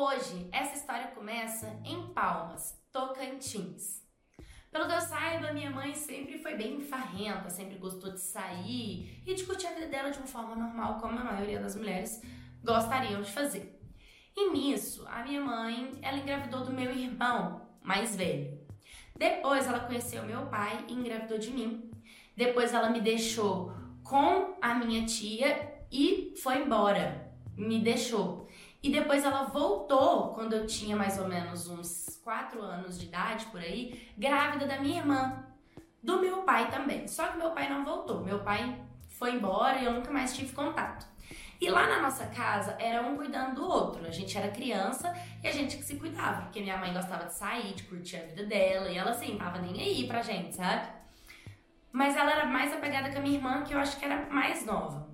Hoje, essa história começa em Palmas, Tocantins. Pelo que eu saiba, minha mãe sempre foi bem farrenta, sempre gostou de sair e de curtir a vida dela de uma forma normal, como a maioria das mulheres gostariam de fazer. E nisso, a minha mãe, ela engravidou do meu irmão mais velho. Depois ela conheceu meu pai e engravidou de mim. Depois ela me deixou com a minha tia e foi embora. Me deixou. E depois ela voltou quando eu tinha mais ou menos uns 4 anos de idade por aí, grávida da minha irmã, do meu pai também. Só que meu pai não voltou. Meu pai foi embora e eu nunca mais tive contato. E lá na nossa casa era um cuidando do outro. A gente era criança e a gente que se cuidava, porque minha mãe gostava de sair, de curtir a vida dela, e ela assim, tava nem aí pra gente, sabe? Mas ela era mais apegada com a minha irmã, que eu acho que era mais nova.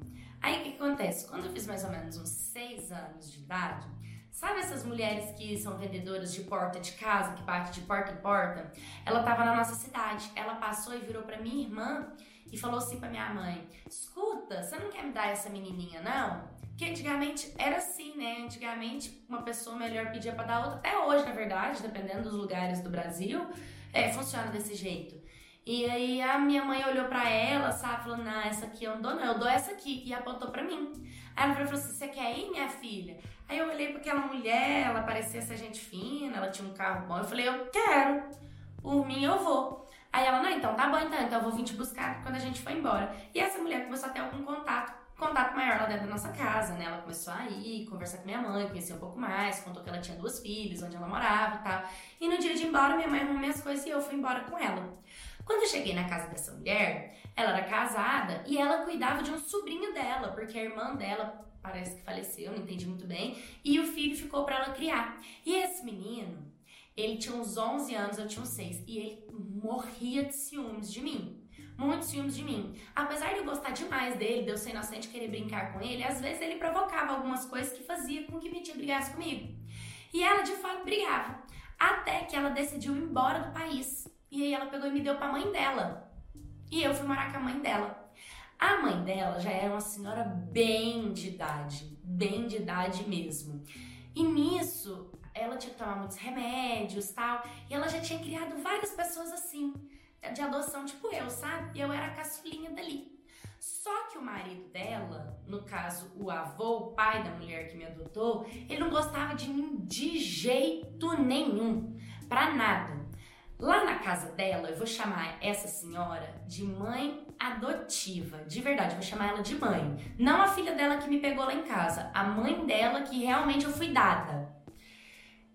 Aí o que, acontece? Quando eu fiz mais ou menos uns 6 anos de idade, Sabe essas mulheres que são vendedoras de porta de casa, que bate de porta em porta? Ela estava na nossa cidade. Ela passou e virou para minha irmã e falou assim para minha mãe: "Escuta, você não quer me dar essa menininha não?" Que antigamente era assim, né? Antigamente uma pessoa melhor pedia para dar outra. Até hoje, na verdade, dependendo dos lugares do Brasil, é, funciona desse jeito. E aí a minha mãe olhou para ela, sabe, falou: "Não, essa aqui eu não dou não, eu dou essa aqui" e apontou para mim. Aí ela falou assim: "Você quer ir, minha filha?" Aí eu olhei para aquela mulher, ela parecia ser gente fina, ela tinha um carro bom. Eu falei: "Eu quero. Por mim eu vou." Aí ela: "Não, então tá bom então, então eu vou vir te buscar quando a gente for embora." E essa mulher começou a ter algum contato contato maior lá dentro da nossa casa, né? Ela começou a ir, conversar com minha mãe, conhecer um pouco mais, contou que ela tinha duas filhas, onde ela morava e tal. E no dia de ir embora, minha mãe arrumou minhas coisas e eu fui embora com ela. Quando eu cheguei na casa dessa mulher, ela era casada e ela cuidava de um sobrinho dela, porque a irmã dela parece que faleceu, não entendi muito bem, e o filho ficou para ela criar. E esse menino, ele tinha uns 11 anos, eu tinha uns 6, e ele morria de ciúmes de mim. Muitos ciúmes de mim. Apesar de eu gostar demais dele, de eu ser inocente querer brincar com ele, às vezes ele provocava algumas coisas que fazia com que minha tia brigasse comigo. E ela de fato brigava. Até que ela decidiu ir embora do país. E aí ela pegou e me deu pra mãe dela. E eu fui morar com a mãe dela. A mãe dela já era uma senhora bem de idade, bem de idade mesmo. E nisso, ela tinha que tomar muitos remédios tal. E ela já tinha criado várias pessoas assim, de adoção, tipo eu, sabe? E eu era a caçulinha dali. Só que o marido dela, no caso o avô, o pai da mulher que me adotou, ele não gostava de mim de jeito nenhum, pra nada. Lá na casa dela, eu vou chamar essa senhora de mãe adotiva, de verdade, eu vou chamar ela de mãe. Não a filha dela que me pegou lá em casa, a mãe dela que realmente eu fui dada.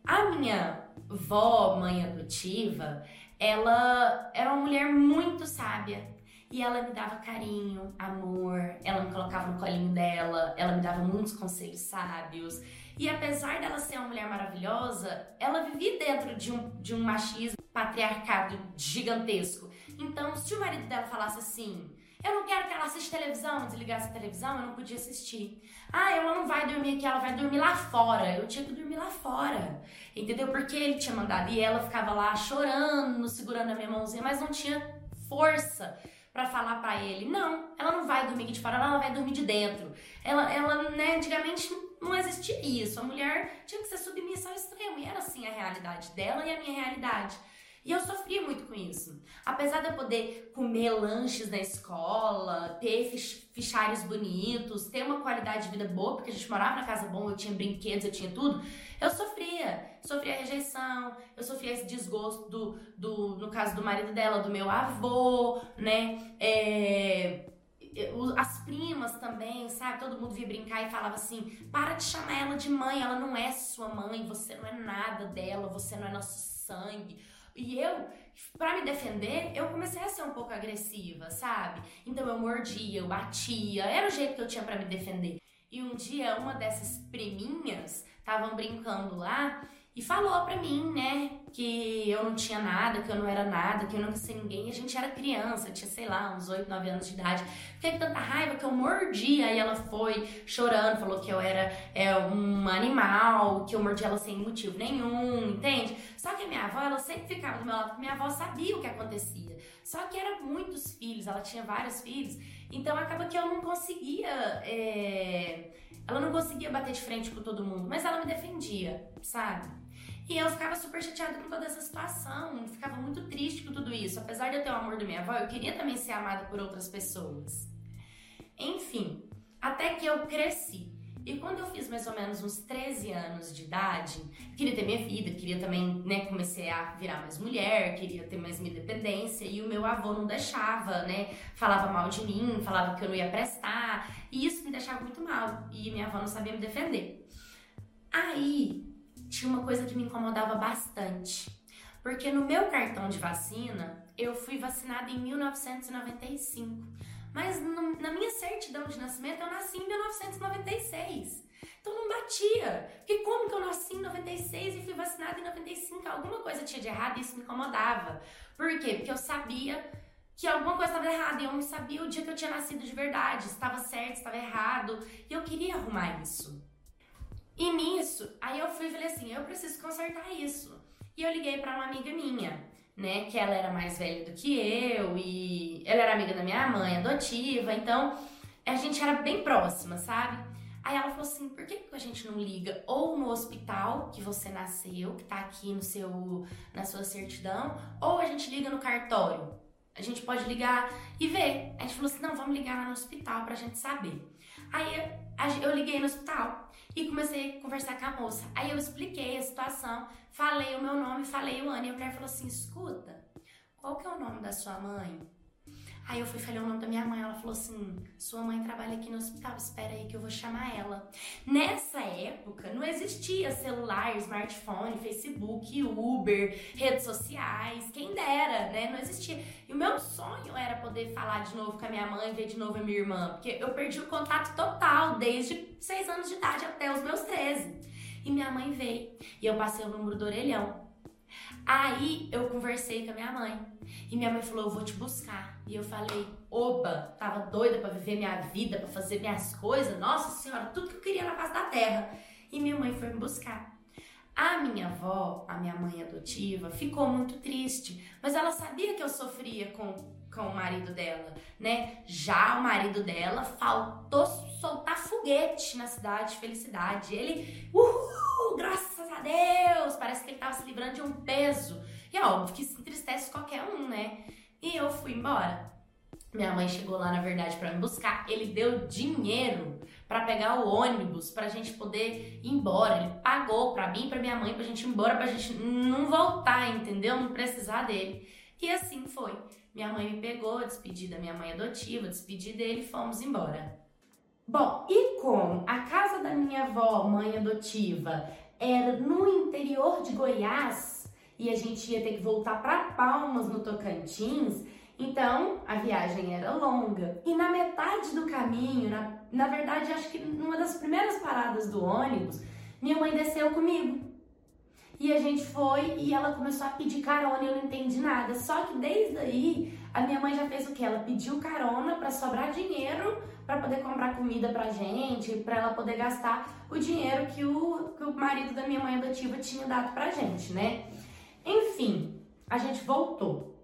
A minha vó, mãe adotiva, ela era uma mulher muito sábia. E ela me dava carinho, amor, ela me colocava no colinho dela, ela me dava muitos conselhos sábios. E apesar dela ser uma mulher maravilhosa, ela vivia dentro de um, de um machismo patriarcado gigantesco. Então, se o marido dela falasse assim, eu não quero que ela assista televisão, desligasse a televisão, eu não podia assistir. Ah, ela não vai dormir aqui, ela vai dormir lá fora. Eu tinha que dormir lá fora. Entendeu? Porque ele tinha mandado. E ela ficava lá chorando, segurando a minha mãozinha, mas não tinha força para falar para ele, não, ela não vai dormir de fora, ela vai dormir de dentro. Ela, ela, né, antigamente não existia isso. A mulher tinha que ser submissa ao extremo. E era assim a realidade dela e a minha realidade. E eu sofria muito com isso. Apesar de eu poder comer lanches na escola, ter fichários bonitos, ter uma qualidade de vida boa, porque a gente morava na casa boa, eu tinha brinquedos, eu tinha tudo, eu sofria. Sofria rejeição, eu sofria esse desgosto do, do no caso do marido dela, do meu avô, né? É, as primas também, sabe? Todo mundo via brincar e falava assim: para de chamar ela de mãe, ela não é sua mãe, você não é nada dela, você não é nosso sangue. E eu, para me defender, eu comecei a ser um pouco agressiva, sabe? Então eu mordia, eu batia, era o jeito que eu tinha para me defender. E um dia uma dessas priminhas estavam brincando lá e falou pra mim, né, que eu não tinha nada, que eu não era nada, que eu nunca sei ninguém. A gente era criança, tinha, sei lá, uns 8, 9 anos de idade. Fiquei com tanta raiva que eu mordi. Aí ela foi chorando, falou que eu era é, um animal, que eu mordi ela sem motivo nenhum, entende? Só que a minha avó, ela sempre ficava do meu lado, porque minha avó sabia o que acontecia. Só que eram muitos filhos, ela tinha vários filhos. Então acaba que eu não conseguia. É Ela não conseguia bater de frente com todo mundo, mas ela me defendia, sabe? E eu ficava super chateada com toda essa situação, ficava muito triste com tudo isso. Apesar de eu ter o amor da minha avó, eu queria também ser amada por outras pessoas. Enfim, até que eu cresci. E quando eu fiz mais ou menos uns 13 anos de idade, queria ter minha vida, queria também, né, comecei a virar mais mulher, queria ter mais minha independência, e o meu avô não deixava, né, falava mal de mim, falava que eu não ia prestar, e isso me deixava muito mal, e minha avó não sabia me defender. Aí, tinha uma coisa que me incomodava bastante, porque no meu cartão de vacina, eu fui vacinada em 1995. Mas no, na minha certidão de nascimento eu nasci em 1996. Então não batia. Porque como que eu nasci em 96 e fui vacinada em 95? Alguma coisa tinha de errado e isso me incomodava. Por quê? Porque eu sabia que alguma coisa estava errada e eu não sabia o dia que eu tinha nascido de verdade, estava certo, estava errado, e eu queria arrumar isso. E nisso, aí eu fui e falei assim, eu preciso consertar isso. E eu liguei para uma amiga minha né? Que ela era mais velha do que eu e ela era amiga da minha mãe, adotiva, então a gente era bem próxima, sabe? Aí ela falou assim: por que a gente não liga ou no hospital que você nasceu, que tá aqui no seu, na sua certidão, ou a gente liga no cartório? A gente pode ligar e ver. A gente falou assim: não, vamos ligar lá no hospital pra gente saber. Aí eu liguei no hospital e comecei a conversar com a moça. Aí eu expliquei a situação, falei o meu nome, falei o ano. E a mulher falou assim: escuta, qual que é o nome da sua mãe? Aí eu fui falei o nome da minha mãe, ela falou assim: "Sua mãe trabalha aqui no hospital, espera aí que eu vou chamar ela". Nessa época não existia celular, smartphone, Facebook, Uber, redes sociais, quem dera, né? Não existia. E o meu sonho era poder falar de novo com a minha mãe, ver de novo a minha irmã, porque eu perdi o contato total desde 6 anos de idade até os meus 13. E minha mãe veio, e eu passei o número do orelhão. Aí eu conversei com a minha mãe. E minha mãe falou: Eu vou te buscar. E eu falei: Oba, tava doida para viver minha vida, para fazer minhas coisas. Nossa Senhora, tudo que eu queria na face da terra. E minha mãe foi me buscar. A minha avó, a minha mãe adotiva, ficou muito triste, mas ela sabia que eu sofria com, com o marido dela, né? Já o marido dela faltou soltar foguete na cidade de felicidade. Ele, uhul, graças a Deus, parece que ele tava se livrando de um peso. E é óbvio que se entristece qualquer um, né? E eu fui embora. Minha mãe chegou lá, na verdade, para me buscar. Ele deu dinheiro para pegar o ônibus pra gente poder ir embora. Ele pagou para mim pra minha mãe pra gente ir embora, pra gente não voltar, entendeu? Não precisar dele. E assim foi. Minha mãe me pegou, despedi da minha mãe adotiva, despedi dele e fomos embora. Bom, e como a casa da minha avó, mãe adotiva, era no interior de Goiás e a gente ia ter que voltar para Palmas, no Tocantins, então a viagem era longa. E na metade do caminho, na, na verdade, acho que numa das primeiras paradas do ônibus, minha mãe desceu comigo. E a gente foi e ela começou a pedir carona e eu não entendi nada. Só que desde aí, a minha mãe já fez o que? Ela pediu carona para sobrar dinheiro para poder comprar comida pra gente, para ela poder gastar o dinheiro que o, que o marido da minha mãe adotiva tinha dado pra gente, né? Enfim, a gente voltou.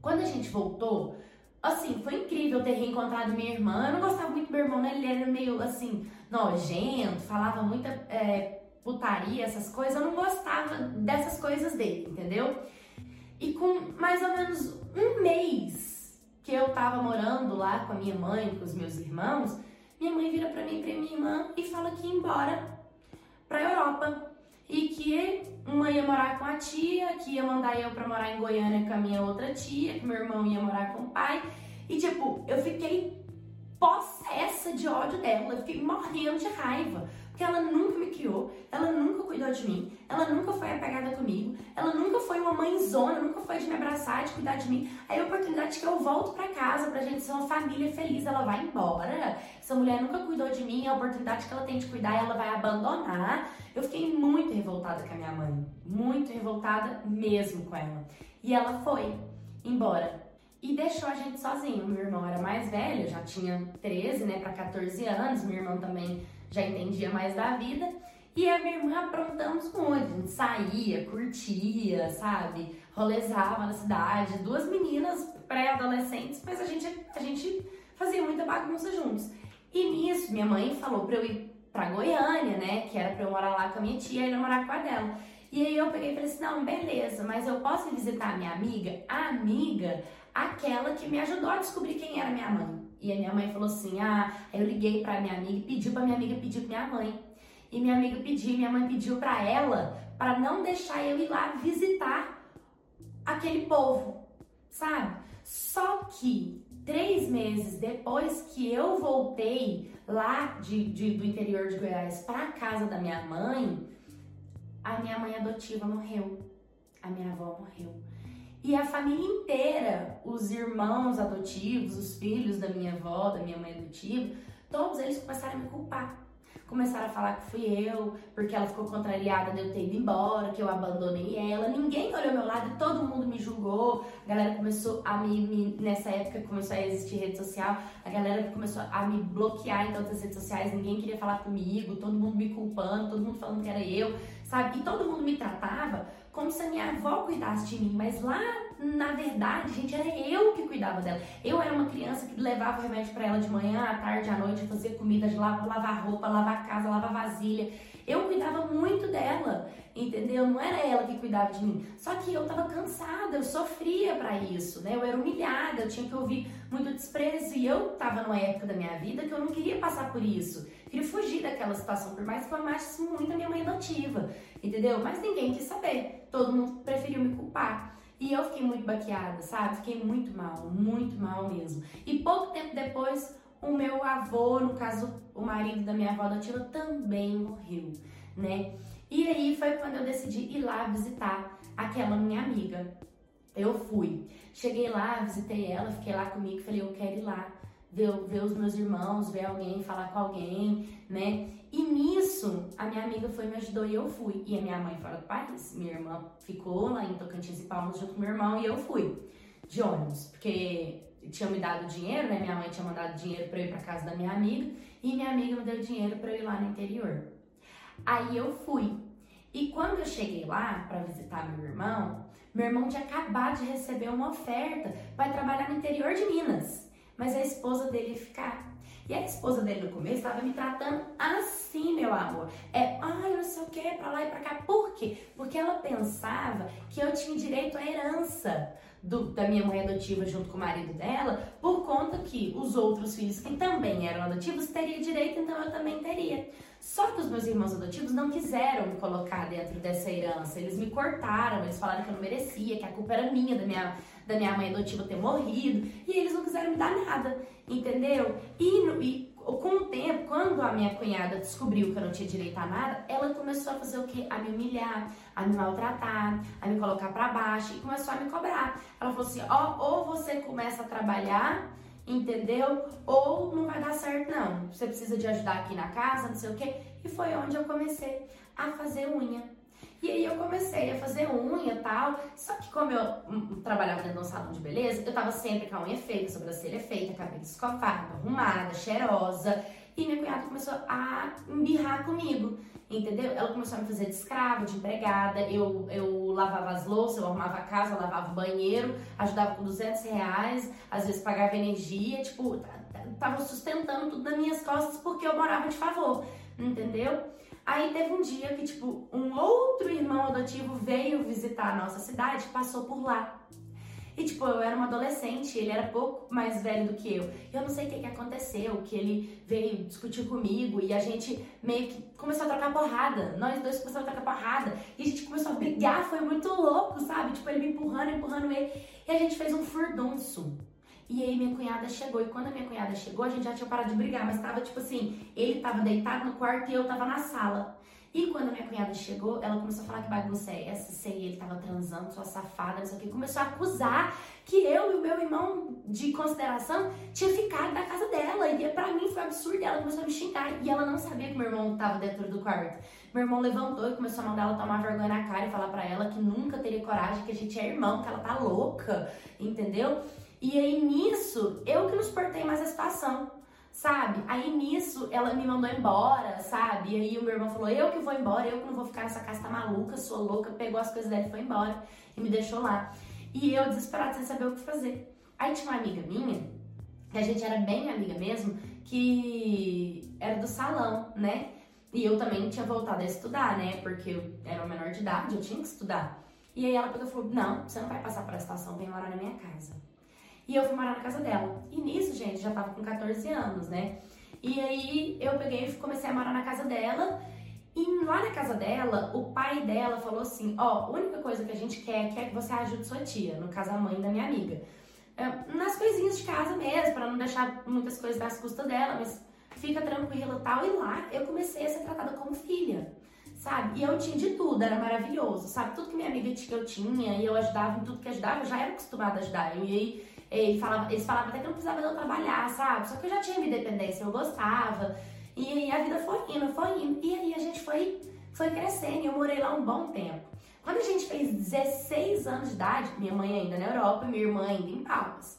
Quando a gente voltou, assim, foi incrível ter reencontrado minha irmã. Eu não gostava muito do meu irmão, né? Ele era meio assim, nojento, falava muita é, putaria, essas coisas. Eu não gostava dessas coisas dele, entendeu? E com mais ou menos um mês que eu tava morando lá com a minha mãe, com os meus irmãos, minha mãe vira pra mim e pra minha irmã e fala que ia embora pra Europa. E que uma ia morar com a tia, que ia mandar eu pra morar em Goiânia com a minha outra tia, que meu irmão ia morar com o pai. E tipo, eu fiquei possessa de ódio dela, eu fiquei morrendo de raiva. Porque ela nunca me criou, ela nunca cuidou de mim, ela nunca foi apegada comigo, ela nunca foi uma mãezona, nunca foi de me abraçar, de cuidar de mim. Aí a oportunidade que eu volto para casa pra gente ser uma família feliz, ela vai embora. Essa mulher nunca cuidou de mim, a oportunidade que ela tem de cuidar, ela vai abandonar. Eu fiquei muito revoltada com a minha mãe, muito revoltada mesmo com ela. E ela foi embora e deixou a gente sozinho. Meu irmão era mais velho, já tinha 13, né, para 14 anos. Meu irmão também já entendia mais da vida. E a minha irmã aprontamos muito, a gente saía, curtia, sabe? Rolezava na cidade, duas meninas pré-adolescentes, mas a gente, a gente fazia muita bagunça juntos. E nisso, minha mãe falou pra eu ir pra Goiânia, né? Que era pra eu morar lá com a minha tia e eu morar com a dela. E aí eu peguei e falei assim, não, beleza, mas eu posso visitar a minha amiga? A amiga, aquela que me ajudou a descobrir quem era minha mãe. E a minha mãe falou assim, ah, aí eu liguei pra minha amiga e pedi pra minha amiga pedir pra minha mãe. E minha amiga pediu, minha mãe pediu pra ela, para não deixar eu ir lá visitar aquele povo, sabe? Só que três meses depois que eu voltei lá de, de do interior de Goiás para casa da minha mãe, a minha mãe adotiva morreu, a minha avó morreu. E a família inteira, os irmãos adotivos, os filhos da minha avó, da minha mãe adotiva, todos eles começaram a me culpar. Começaram a falar que fui eu, porque ela ficou contrariada de eu ter ido embora, que eu abandonei ela. Ninguém olhou meu lado todo mundo me julgou. A galera começou a me, me, Nessa época começou a existir rede social, a galera começou a me bloquear em todas as redes sociais. Ninguém queria falar comigo, todo mundo me culpando, todo mundo falando que era eu, sabe? E todo mundo me tratava como se a minha avó cuidasse de mim, mas lá na verdade, gente, era eu que cuidava dela. Eu era uma criança que levava o remédio para ela de manhã, à tarde, à noite, fazia comida, lavar roupa, lavar casa, lavar vasilha. Eu cuidava muito dela, entendeu? Não era ela que cuidava de mim. Só que eu tava cansada, eu sofria para isso, né? Eu era humilhada, eu tinha que ouvir muito desprezo e eu tava numa época da minha vida que eu não queria passar por isso. Queria fugir daquela situação, por mais que eu amasse muito a minha mãe adotiva, entendeu? Mas ninguém quis saber. Todo mundo preferiu me culpar. E eu fiquei muito baqueada, sabe? Fiquei muito mal, muito mal mesmo. E pouco tempo depois, o meu avô, no caso, o marido da minha avó adotiva, também morreu, né? E aí foi quando eu decidi ir lá visitar aquela minha amiga. Eu fui. Cheguei lá, visitei ela, fiquei lá comigo, falei, eu quero ir lá ver, ver os meus irmãos, ver alguém, falar com alguém, né? E nisso, a minha amiga foi me ajudou e eu fui. E a minha mãe fora do país. Minha irmã ficou lá em Tocantins e Palmas junto com meu irmão e eu fui de ônibus, porque tinha me dado dinheiro, né? Minha mãe tinha mandado dinheiro para ir para casa da minha amiga e minha amiga me deu dinheiro para eu ir lá no interior. Aí eu fui. E quando eu cheguei lá para visitar meu irmão, meu irmão tinha acabado de receber uma oferta para trabalhar no interior de Minas, mas a esposa dele ia ficar. E a esposa dele no começo estava me tratando assim, meu amor. É, ai, não sei o que, pra lá e pra cá. Por quê? Porque ela pensava que eu tinha direito à herança. Do, da minha mãe adotiva junto com o marido dela, por conta que os outros filhos que também eram adotivos teriam direito, então eu também teria. Só que os meus irmãos adotivos não quiseram me colocar dentro dessa herança. Eles me cortaram, eles falaram que eu não merecia, que a culpa era minha da minha, da minha mãe adotiva ter morrido, e eles não quiseram me dar nada, entendeu? E, e com o tempo, quando a minha cunhada descobriu que eu não tinha direito a nada, ela começou a fazer o quê? A me humilhar, a me maltratar, a me colocar para baixo e começou a me cobrar. Ela falou assim: ó, ou você começa a trabalhar entendeu? Ou não vai dar certo, não. Você precisa de ajudar aqui na casa, não sei o quê. E foi onde eu comecei a fazer unha. E aí eu comecei a fazer unha e tal. Só que como eu hum, hum, trabalhava dentro de um salão de beleza, eu tava sempre com a unha feita, sobrancelha feita, cabelo escovado, arrumada, cheirosa. E minha cunhada começou a embirrar comigo, entendeu? Ela começou a me fazer de escrava, de empregada. Eu, eu lavava as louças, eu arrumava a casa, eu lavava o banheiro, ajudava com 200 reais, às vezes pagava energia, tipo, tava sustentando tudo nas minhas costas porque eu morava de favor, entendeu? Aí teve um dia que, tipo, um outro irmão adotivo veio visitar a nossa cidade, passou por lá. E, tipo, eu era uma adolescente, ele era pouco mais velho do que eu. Eu não sei o que, que aconteceu, que ele veio discutir comigo e a gente meio que começou a trocar porrada. Nós dois começamos a trocar porrada. E a gente começou a brigar, foi muito louco, sabe? Tipo, ele me empurrando, empurrando ele. E a gente fez um furdunço. E aí minha cunhada chegou. E quando a minha cunhada chegou, a gente já tinha parado de brigar. Mas tava, tipo assim, ele tava deitado no quarto e eu tava na sala. E quando a minha cunhada chegou, ela começou a falar que bagunça é essa, se ele tava transando, sua safada, não sei o que. Começou a acusar que eu e o meu irmão de consideração tinha ficado da casa dela. E pra mim foi absurdo. Ela começou a me xingar. E ela não sabia que meu irmão tava dentro do quarto. Meu irmão levantou e começou a mandar ela tomar vergonha na cara e falar pra ela que nunca teria coragem, que a gente é irmão, que ela tá louca, entendeu? E aí nisso, eu que não suportei mais a situação sabe? Aí nisso ela me mandou embora, sabe? E aí o meu irmão falou: Eu que vou embora, eu que não vou ficar nessa casa, tá maluca, sou louca. Pegou as coisas dela e foi embora e me deixou lá. E eu desesperada sem saber o que fazer. Aí tinha uma amiga minha, que a gente era bem amiga mesmo, que era do salão, né? E eu também tinha voltado a estudar, né? Porque eu era menor de idade, eu tinha que estudar. E aí ela pegou e falou: Não, você não vai passar por essa situação, vem morar na minha casa. E eu fui morar na casa dela. E nisso, gente, já tava com 14 anos, né? E aí eu peguei e comecei a morar na casa dela. E lá na casa dela, o pai dela falou assim: Ó, a única coisa que a gente quer, quer que você ajude sua tia, no caso a mãe da minha amiga. É, nas coisinhas de casa mesmo, para não deixar muitas coisas das custas dela, mas fica tranquila e tal. E lá eu comecei a ser tratada como filha, sabe? E eu tinha de tudo, era maravilhoso, sabe? Tudo que minha amiga tinha, eu tinha, e eu ajudava em tudo que ajudava, eu já era acostumada a ajudar. E aí ele falava, eles falavam até que não precisava eu trabalhar, sabe? Só que eu já tinha independência, eu gostava. E aí a vida foi indo, foi indo. E aí a gente foi, foi crescendo. E eu morei lá um bom tempo. Quando a gente fez 16 anos de idade, minha mãe ainda na Europa, minha irmã ainda em Palmas.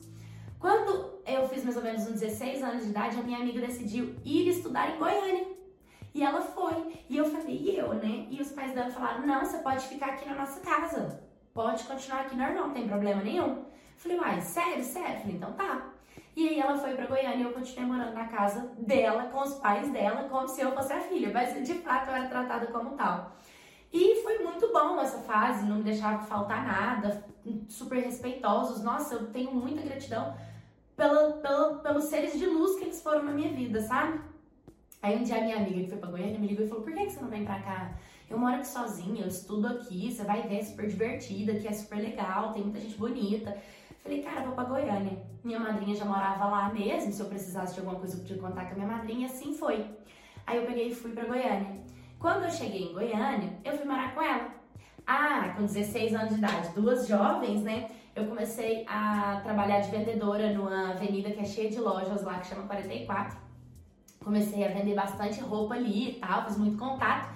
Quando eu fiz mais ou menos uns 16 anos de idade, a minha amiga decidiu ir estudar em Goiânia. E ela foi. E eu falei, e eu, né? E os pais dela falaram: não, você pode ficar aqui na nossa casa. Pode continuar aqui normal, não tem problema nenhum. Falei, uai, sério, sério? Falei, então tá. E aí ela foi pra Goiânia e eu continuei morando na casa dela, com os pais dela, como se eu fosse a filha. Mas de fato eu era tratada como tal. E foi muito bom essa fase, não me deixava faltar nada, super respeitosos. Nossa, eu tenho muita gratidão pela, pela, pelos seres de luz que eles foram na minha vida, sabe? Aí um dia minha amiga que foi pra Goiânia me ligou e falou: Por que, você não vem pra cá? Eu moro aqui sozinha, eu estudo aqui, você vai ver, é super divertida, que é super legal, tem muita gente bonita. Falei, cara, vou pra Goiânia. Minha madrinha já morava lá mesmo, se eu precisasse de alguma coisa eu podia contar com a minha madrinha, assim foi. Aí eu peguei e fui pra Goiânia. Quando eu cheguei em Goiânia, eu fui morar com ela. Ah, com 16 anos de idade, duas jovens, né? Eu comecei a trabalhar de vendedora numa avenida que é cheia de lojas lá, que chama 44. Comecei a vender bastante roupa ali e tal, fiz muito contato.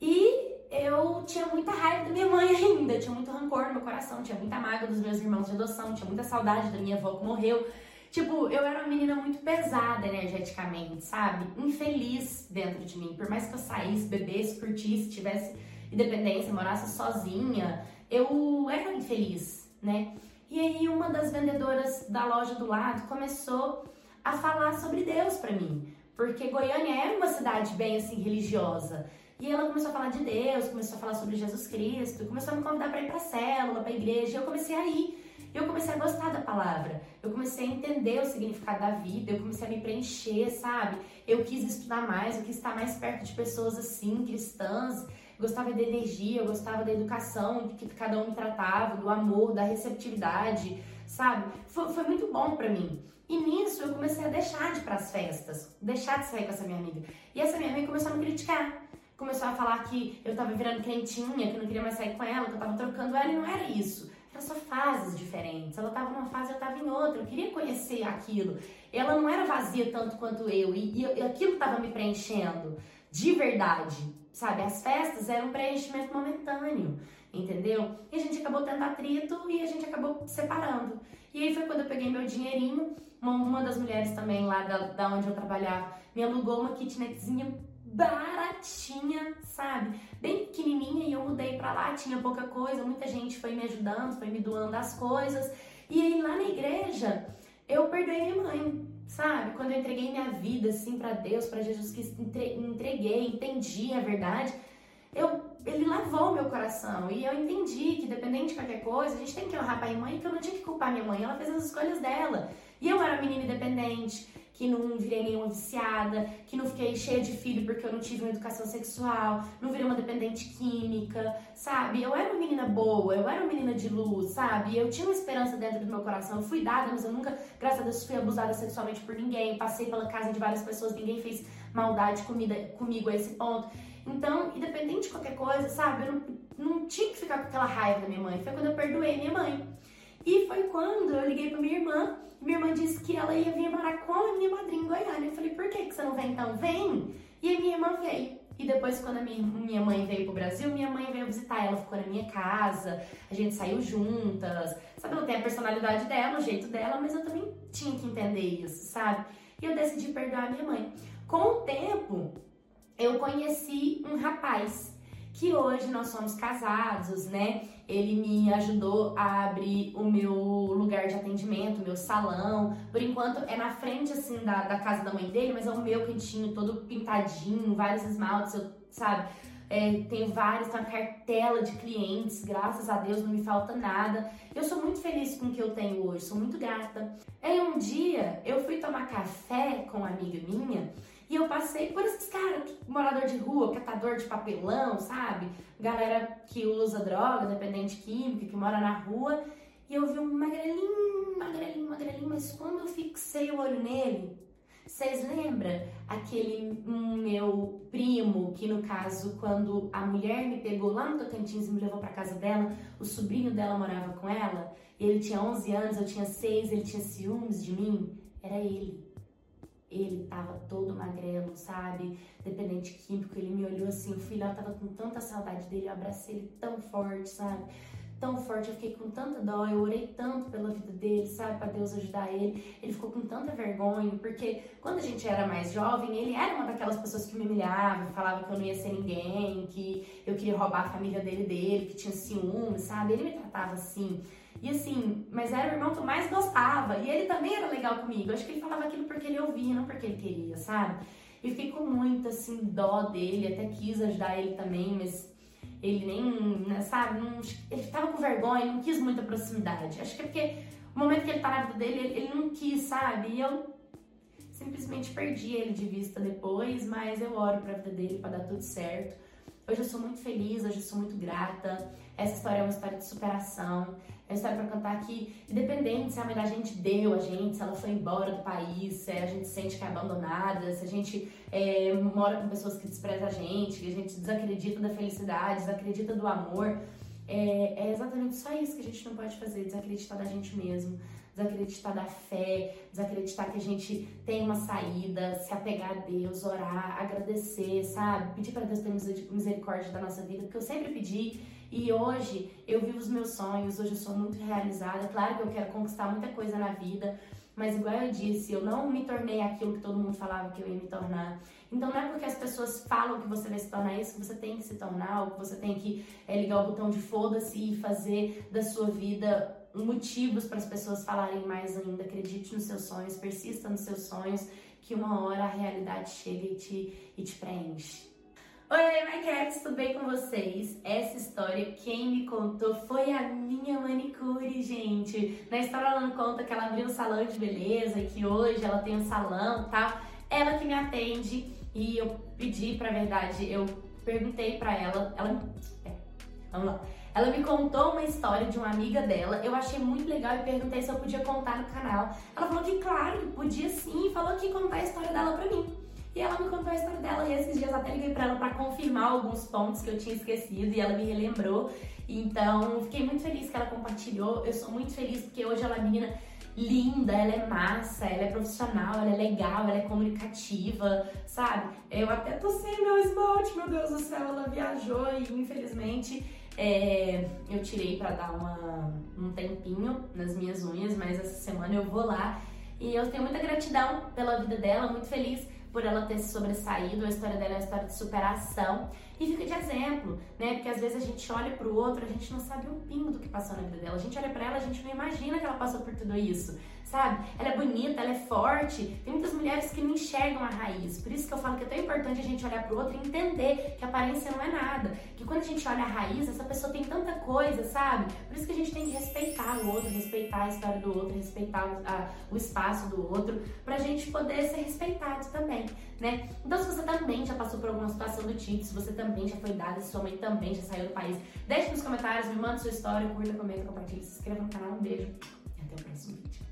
E eu tinha muita raiva da minha mãe ainda, tinha muito rancor no meu coração, tinha muita mágoa dos meus irmãos de adoção, tinha muita saudade da minha avó que morreu. Tipo, eu era uma menina muito pesada energeticamente, sabe? Infeliz dentro de mim. Por mais que eu saísse, bebesse, curtisse, tivesse independência, morasse sozinha, eu era infeliz, né? E aí uma das vendedoras da loja do lado começou a falar sobre Deus para mim, porque Goiânia era uma cidade bem assim religiosa. E ela começou a falar de Deus, começou a falar sobre Jesus Cristo, começou a me convidar para ir para célula, para igreja. E eu comecei a ir. Eu comecei a gostar da palavra. Eu comecei a entender o significado da vida. Eu comecei a me preencher, sabe? Eu quis estudar mais, eu quis estar mais perto de pessoas assim, cristãs. Eu gostava da energia, eu gostava da educação que cada um me tratava, do amor, da receptividade, sabe? Foi, foi muito bom para mim. E nisso eu comecei a deixar de ir para as festas, deixar de sair com essa minha amiga. E essa minha amiga começou a me criticar começou a falar que eu tava virando quentinha, que eu não queria mais sair com ela, que eu tava trocando ela, e não era isso. Eram só fases diferentes. Ela tava numa fase, eu tava em outra. Eu queria conhecer aquilo. Ela não era vazia tanto quanto eu, e, e aquilo tava me preenchendo de verdade, sabe? As festas eram um preenchimento momentâneo, entendeu? E a gente acabou tendo atrito e a gente acabou separando. E aí foi quando eu peguei meu dinheirinho, uma, uma das mulheres também lá da, da onde eu trabalhava me alugou uma kitnetzinha baratinha, sabe? Bem pequenininha e eu mudei pra lá, tinha pouca coisa, muita gente foi me ajudando, foi me doando as coisas. E aí lá na igreja, eu perdoei minha mãe, sabe? Quando eu entreguei minha vida assim para Deus, para Jesus que entreguei, entendi a verdade, eu ele lavou meu coração e eu entendi que dependente de qualquer coisa, a gente tem que honrar pai e mãe, que eu não tinha que culpar minha mãe, ela fez as escolhas dela. E eu era menina independente, que não virei nenhuma viciada, que não fiquei cheia de filho porque eu não tive uma educação sexual, não virei uma dependente química, sabe? Eu era uma menina boa, eu era uma menina de luz, sabe? Eu tinha uma esperança dentro do meu coração, eu fui dada, mas eu nunca, graças a Deus, fui abusada sexualmente por ninguém, passei pela casa de várias pessoas, ninguém fez maldade comida, comigo a esse ponto. Então, independente de qualquer coisa, sabe? Eu não, não tinha que ficar com aquela raiva da minha mãe. Foi quando eu perdoei minha mãe. E foi quando eu liguei pra minha irmã minha irmã disse que ela ia vir morar com a minha madrinha em Goiânia. Eu falei, por que, que você não vem então? Vem! E a minha irmã veio. E depois, quando a minha, minha mãe veio pro Brasil, minha mãe veio visitar ela, ficou na minha casa, a gente saiu juntas. Sabe, ela tem a personalidade dela, o jeito dela, mas eu também tinha que entender isso, sabe? E eu decidi perdoar a minha mãe. Com o tempo, eu conheci um rapaz que hoje nós somos casados, né? Ele me ajudou a abrir o meu lugar de atendimento, meu salão. Por enquanto é na frente, assim, da, da casa da mãe dele, mas é o meu cantinho todo pintadinho, vários esmaltes, eu, sabe? É, tenho vários, tenho uma cartela de clientes, graças a Deus não me falta nada. Eu sou muito feliz com o que eu tenho hoje, sou muito grata. Em um dia eu fui tomar café com uma amiga minha e eu passei por esses caras, morador de rua, catador de papelão, sabe? Galera que usa droga, dependente química, que mora na rua. E eu vi um magrelinho, magrelinho, magrelinho, mas quando eu fixei o olho nele, vocês lembram aquele meu primo que, no caso, quando a mulher me pegou lá no Tocantins e me levou para casa dela, o sobrinho dela morava com ela, ele tinha 11 anos, eu tinha 6, ele tinha ciúmes de mim? Era ele. Ele tava todo magrelo, sabe? Dependente químico, ele me olhou assim, o filho, eu tava com tanta saudade dele, eu abracei ele tão forte, sabe? tão forte, eu fiquei com tanta dó, eu orei tanto pela vida dele, sabe, para Deus ajudar ele. Ele ficou com tanta vergonha, porque quando a gente era mais jovem, ele era uma daquelas pessoas que me humilhava, falava que eu não ia ser ninguém, que eu queria roubar a família dele dele, que tinha ciúme, sabe? Ele me tratava assim. E assim, mas era o irmão que eu mais gostava, e ele também era legal comigo. Eu acho que ele falava aquilo porque ele ouvia, não porque ele queria, sabe? E fiquei com muita assim dó dele, até quis ajudar ele também, mas ele nem, né, sabe, não, ele tava com vergonha, não quis muita proximidade. Acho que é porque o momento que ele tá na vida dele, ele, ele não quis, sabe? E eu simplesmente perdi ele de vista depois, mas eu oro pra vida dele para dar tudo certo. Hoje eu sou muito feliz, hoje eu sou muito grata. Essa história é uma história de superação. Uma história para contar que, independente se a mãe da gente deu a gente, se ela foi embora do país, se a gente sente que é abandonada, se a gente é, mora com pessoas que desprezam a gente, que a gente desacredita da felicidade, desacredita do amor, é, é exatamente só isso que a gente não pode fazer, desacreditar da gente mesmo desacreditar da fé, desacreditar que a gente tem uma saída, se apegar a Deus, orar, agradecer, sabe? Pedir para Deus ter misericórdia da nossa vida, porque eu sempre pedi e hoje eu vivo os meus sonhos, hoje eu sou muito realizada. Claro que eu quero conquistar muita coisa na vida, mas igual eu disse, eu não me tornei aquilo que todo mundo falava que eu ia me tornar. Então não é porque as pessoas falam que você vai se tornar isso que você tem que se tornar, ou que você tem que é, ligar o botão de foda-se e fazer da sua vida motivos para as pessoas falarem mais ainda. Acredite nos seus sonhos, persista nos seus sonhos, que uma hora a realidade chega e te, e te preenche. Oi, cats, tudo bem com vocês? Essa história, quem me contou foi a minha manicure, gente. Na história ela não conta que ela abriu um salão de beleza e que hoje ela tem um salão e tal. Ela que me atende e eu pedi, pra verdade, eu perguntei pra ela, ela... É, vamos lá. Ela me contou uma história de uma amiga dela, eu achei muito legal e perguntei se eu podia contar no canal. Ela falou que claro, podia sim, falou que ia contar a história dela pra mim. E ela me contou a história dela e esses dias até liguei pra ela para confirmar alguns pontos que eu tinha esquecido e ela me relembrou. Então, fiquei muito feliz que ela compartilhou. Eu sou muito feliz porque hoje ela é uma menina linda, ela é massa, ela é profissional, ela é legal, ela é comunicativa, sabe? Eu até tô sem meu esmalte, meu Deus do céu, ela viajou e infelizmente é, eu tirei para dar uma, um tempinho nas minhas unhas, mas essa semana eu vou lá e eu tenho muita gratidão pela vida dela, muito feliz por ela ter se sobressaído, a história dela é uma história de superação e fica de exemplo, né? Porque às vezes a gente olha pro outro, a gente não sabe um pingo do que passou na vida dela. A gente olha para ela, a gente não imagina que ela passou por tudo isso sabe? Ela é bonita, ela é forte. Tem muitas mulheres que não enxergam a raiz. Por isso que eu falo que é tão importante a gente olhar pro outro e entender que aparência não é nada. Que quando a gente olha a raiz, essa pessoa tem tanta coisa, sabe? Por isso que a gente tem que respeitar o outro, respeitar a história do outro, respeitar a, o espaço do outro, pra gente poder ser respeitado também, né? Então, se você também já passou por alguma situação do tipo, se você também já foi dada, se sua mãe também já saiu do país, deixe nos comentários, me manda sua história, curta, comenta, compartilha, se inscreva no canal. Um beijo e até o próximo vídeo.